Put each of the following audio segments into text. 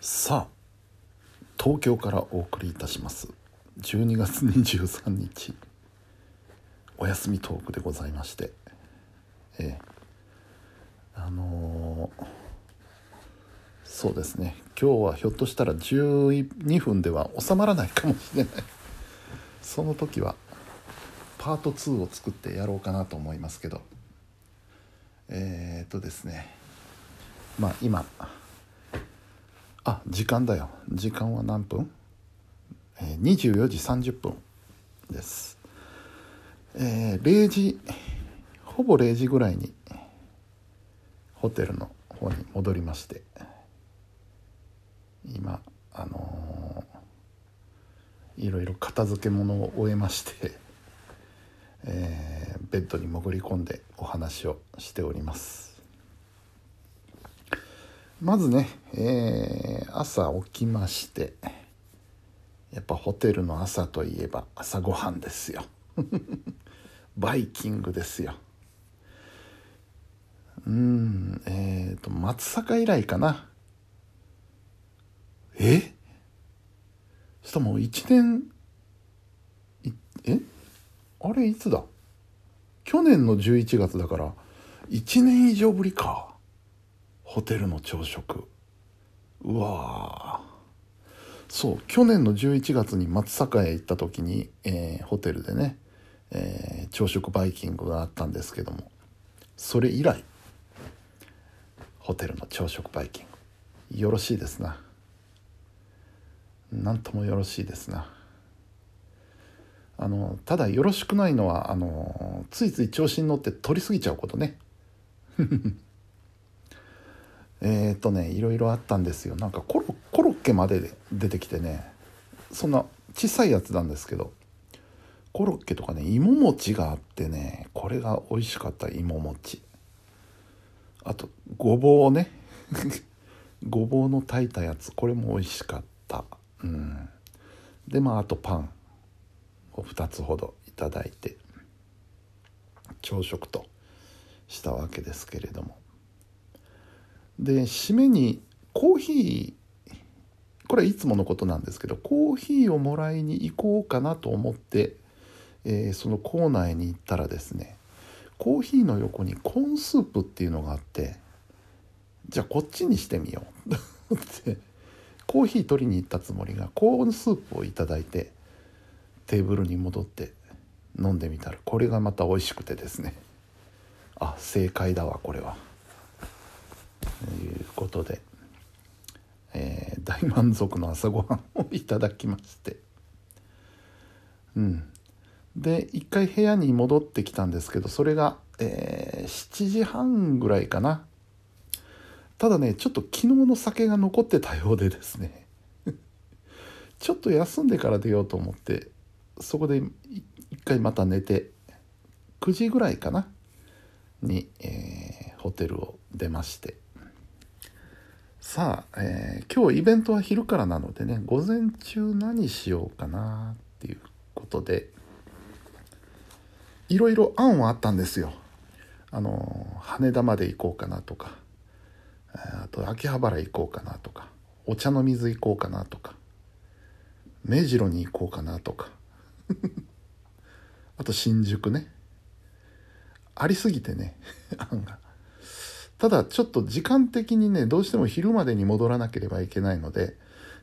さあ東京からお送りいたします。12月23日お休みトークでございまして。ええ。あのーそうですね。今日はひょっとしたら12分では収まらないかもしれない。その時はパート2を作ってやろうかなと思いますけど。えー、っとですね。まあ今あ時間だよ。時間は何分、えー、24時30分です。えー、0時ほぼ0時ぐらいにホテルの方に戻りまして今あのーいろいろ片付け物を終えまして、えーベッドに潜り込んでお話をしております。まずね、えー朝起きましてやっぱホテルの朝といえば朝ごはんですよ。バイキングですよ。うんえっ、と松阪以来かな。え？したもう1年いえ？あれいつだ？去年の11月だから1年以上ぶりか。ホテルの朝食。うわそう去年の11月に松阪へ行った時に、えーホテルでね、えー朝食バイキングがあったんですけども。それ以来ホテルの朝食バイキング。よろしいですな。なんともよろしいですな。あのただよろしくないのはあのついつい調子に乗って取りすぎちゃうことね。えっとねいろいろあったんですよ。なんかコロコロッケまで出てきてねそんな小さいやつなんですけどコロッケとかね芋餅があってねこれが美味しかった芋餅あとごぼうね。ごぼうの炊いたやつこれも美味しかった。うん。でまああとパン。を2つほどいただいて朝食としたわけですけれども。で締めにコーヒーこれはいつものことなんですけどコーヒーをもらいに行こうかなと思って、えーそのコーナーに行ったらですねコーヒーの横にコーンスープっていうのがあってじゃあこっちにしてみようと思ってコーヒー取りに行ったつもりがコーンスープをいただいてテーブルに戻って飲んでみたらこれがまた美味しくてですねあ正解だわこれは。ことで、えー大満足の朝ごはんをいただきまして。うん。で一回部屋に戻ってきたんですけどそれが、えー7時半ぐらいかな。ただねちょっと昨日の酒が残ってたようでですね。ちょっと休んでから出ようと思ってそこで一回また寝て9時ぐらいかな。に、えーホテルを出まして。さあ、えー今日イベントは昼からなのでね午前中何しようかなっていうことでいろいろ案はあったんですよ。あの羽田まで行こうかなとかあと秋葉原行こうかなとかお茶の水行こうかなとか目白に行こうかなとか あと新宿ね。ありすぎてね 案が。ただちょっと時間的にねどうしても昼までに戻らなければいけないので、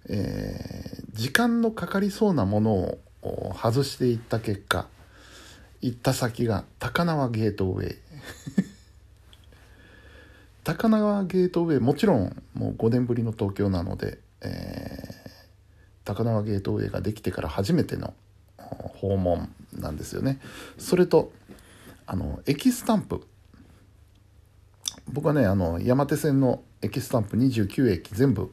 えー時間のかかりそうなものを外していった結果行った先が高輪ゲートウェイ。高輪ゲートウェイもちろんもう5年ぶりの東京なので、えー高輪ゲートウェイができてから初めての訪問なんですよね。それとあの駅スタンプ。僕はねあの山手線の駅スタンプ29駅全部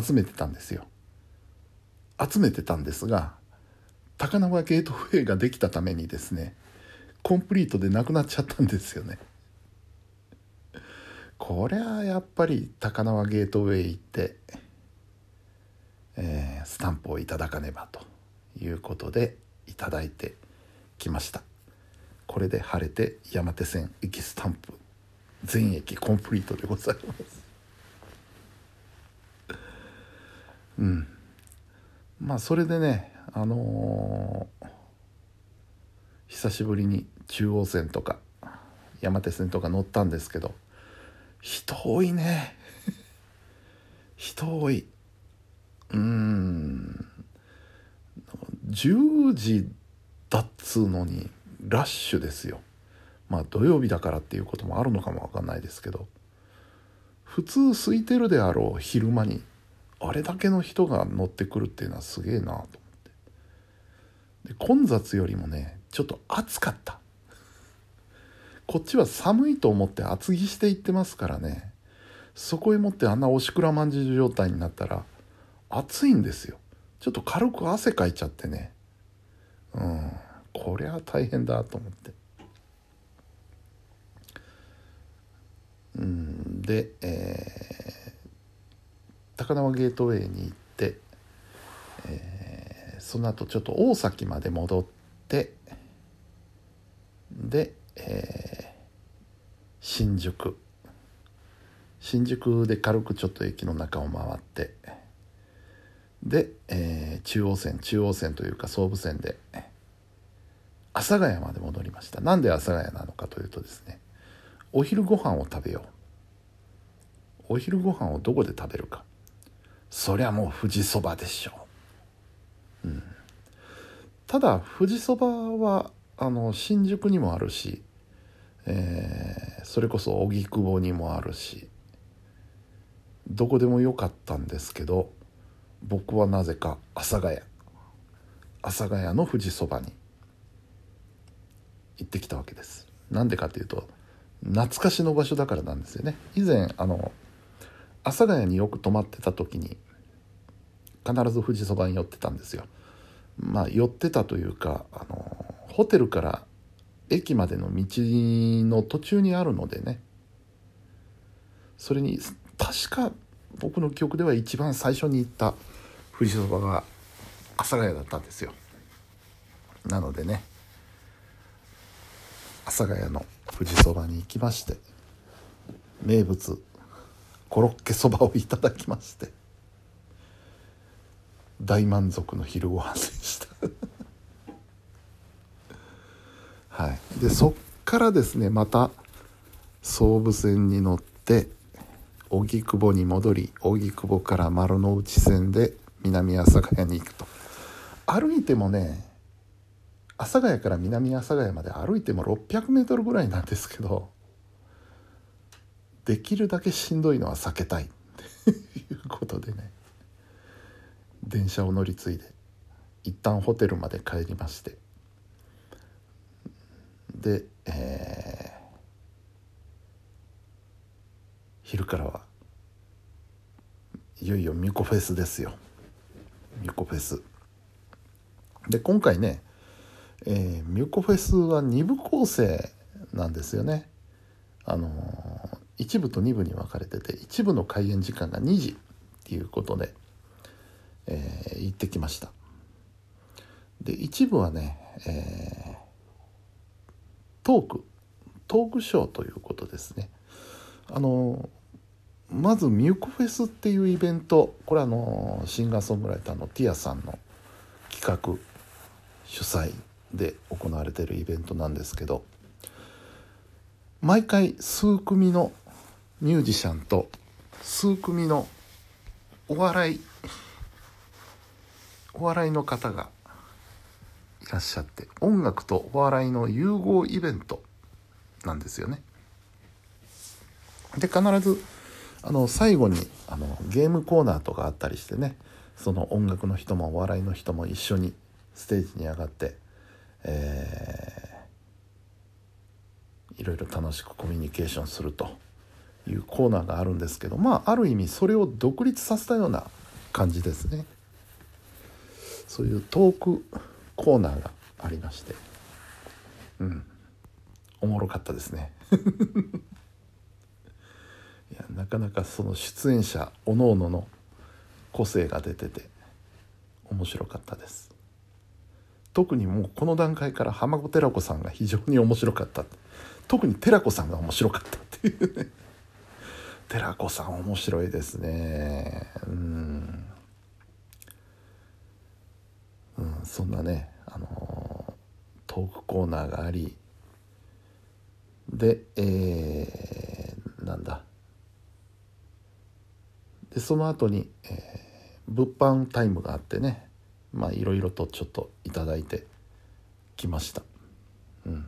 集めてたんですよ。集めてたんですが高輪ゲートウェイができたためにですねコンプリートでなくなっちゃったんですよね。こりゃやっぱり高輪ゲートウェイ行って、えースタンプをいただかねばということでいただいてきました。これで晴れて山手線駅スタンプ全駅コンプリートでございます。うん。まあそれでねあのー久しぶりに中央線とか山手線とか乗ったんですけど人多いね。人多い。うん。10時だっつうのにラッシュですよ。まあ土曜日だからっていうこともあるのかもわかんないですけど普通空いてるであろう昼間にあれだけの人が乗ってくるっていうのはすげえなと思って。で混雑よりもねちょっと暑かった。こっちは寒いと思って厚着していってますからねそこへ持ってあんなおしくらまんじゅう状態になったら暑いんですよ。ちょっと軽く汗かいちゃってね。うんこりゃ大変だと思ってうんで、えー、高輪ゲートウェイに行って、えー、その後ちょっと大崎まで戻ってで、えー、新宿。新宿で軽くちょっと駅の中を回ってで、えー、中央線中央線というか総武線で阿佐ヶ谷まで戻りました。なんで阿佐ヶ谷なのかというとですねお昼ご飯を食べよう。お昼ご飯をどこで食べるか。そりゃもう富士そばでしょう、うん、ただ富士そばはあの新宿にもあるし、えー、それこそ荻窪にもあるしどこでもよかったんですけど僕はなぜか阿佐ヶ谷。阿佐ヶ谷の富士そばに行ってきたわけです。なんでかっていうと懐かしの場所だからなんですよね。以前あの阿佐ヶ谷によく泊まってた時に必ず富士そばに寄ってたんですよ。まあ寄ってたというかあのホテルから駅までの道の途中にあるのでね。それに確か僕の記憶では一番最初に行った富士そばが阿佐ヶ谷だったんですよ。なのでね阿佐ヶ谷の富士そばに行きまして名物コロッケそばをいただきまして大満足の昼ご飯でした。はい。でそっからですねまた総武線に乗って荻窪に戻り荻窪から丸の内線で南阿佐ヶ谷に行くと。歩いてもね阿佐ヶ谷から南阿佐ヶ谷まで歩いても600メートルぐらいなんですけどできるだけしんどいのは避けたい。っていうことでね。電車を乗り継いで一旦ホテルまで帰りまして。で、えー昼からはいよいよミコフェスですよ。ミコフェス。で今回ね、えー、ミコフェスは2部構成なんですよね。あの、1部と2部に分かれてて1部の開演時間が2時っていうことで、えー、行ってきました。で1部はね、えー、トークトークショーということですね。あのまずミュコフェスっていうイベントこれはあのシンガーソングライターのティアさんの企画主催で行われてるイベントなんですけど毎回数組のミュージシャンと数組のお笑いお笑いの方がいらっしゃって音楽とお笑いの融合イベントなんですよね。で必ずあの最後にあのゲームコーナーとかあったりしてねその音楽の人もお笑いの人も一緒にステージに上がって、えー、いろいろ楽しくコミュニケーションするというコーナーがあるんですけどまあある意味それを独立させたような感じですね。そういうトークコーナーがありまして。うん。おもろかったですね。いやなかなかその出演者おのおのの個性が出てて面白かったです。特にもうこの段階から浜子寺子さんが非常に面白かった。特に寺子さんが面白かったっていうね。寺子さん面白いですね。うん。うんそんなね、あのトークコーナーがあり。で、えー、なんだ。でその後に、えー、物販タイムがあってね。まあいろいろとちょっといただいてきました。うん、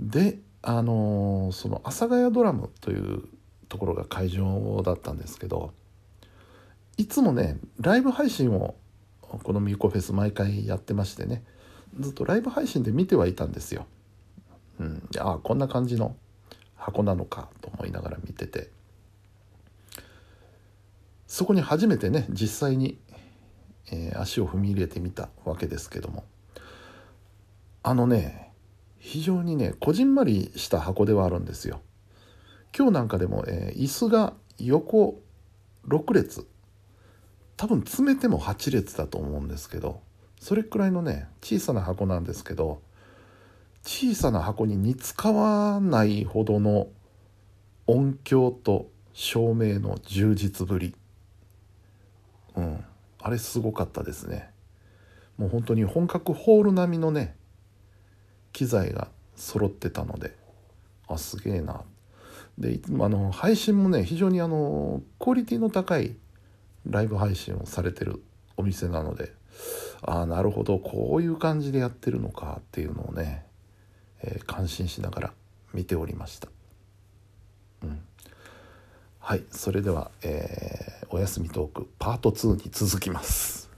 であの、その阿佐ヶ谷ドラムというところが会場だったんですけどいつもねライブ配信をこのミューコフェス毎回やってましてねずっとライブ配信で見てはいたんですよ。うん、ああこんな感じの箱なのかと思いながら見ててそこに初めてね実際に、えー、足を踏み入れてみたわけですけどもあのね非常にねこじんまりした箱ではあるんですよ。今日なんかでも、えー、椅子が横6列。多分詰めても8列だと思うんですけどそれくらいのね小さな箱なんですけど小さな箱に似つかわないほどの音響と照明の充実ぶり。うん。あれすごかったですね。もう本当に本格ホール並みのね機材が揃ってたのであすげえなであの配信もね非常にあのクオリティの高いライブ配信をされてるお店なのでああなるほどこういう感じでやってるのかっていうのをね、えー、感心しながら見ておりました。うん、はいそれでは、えー、おやすみトークパート2に続きます。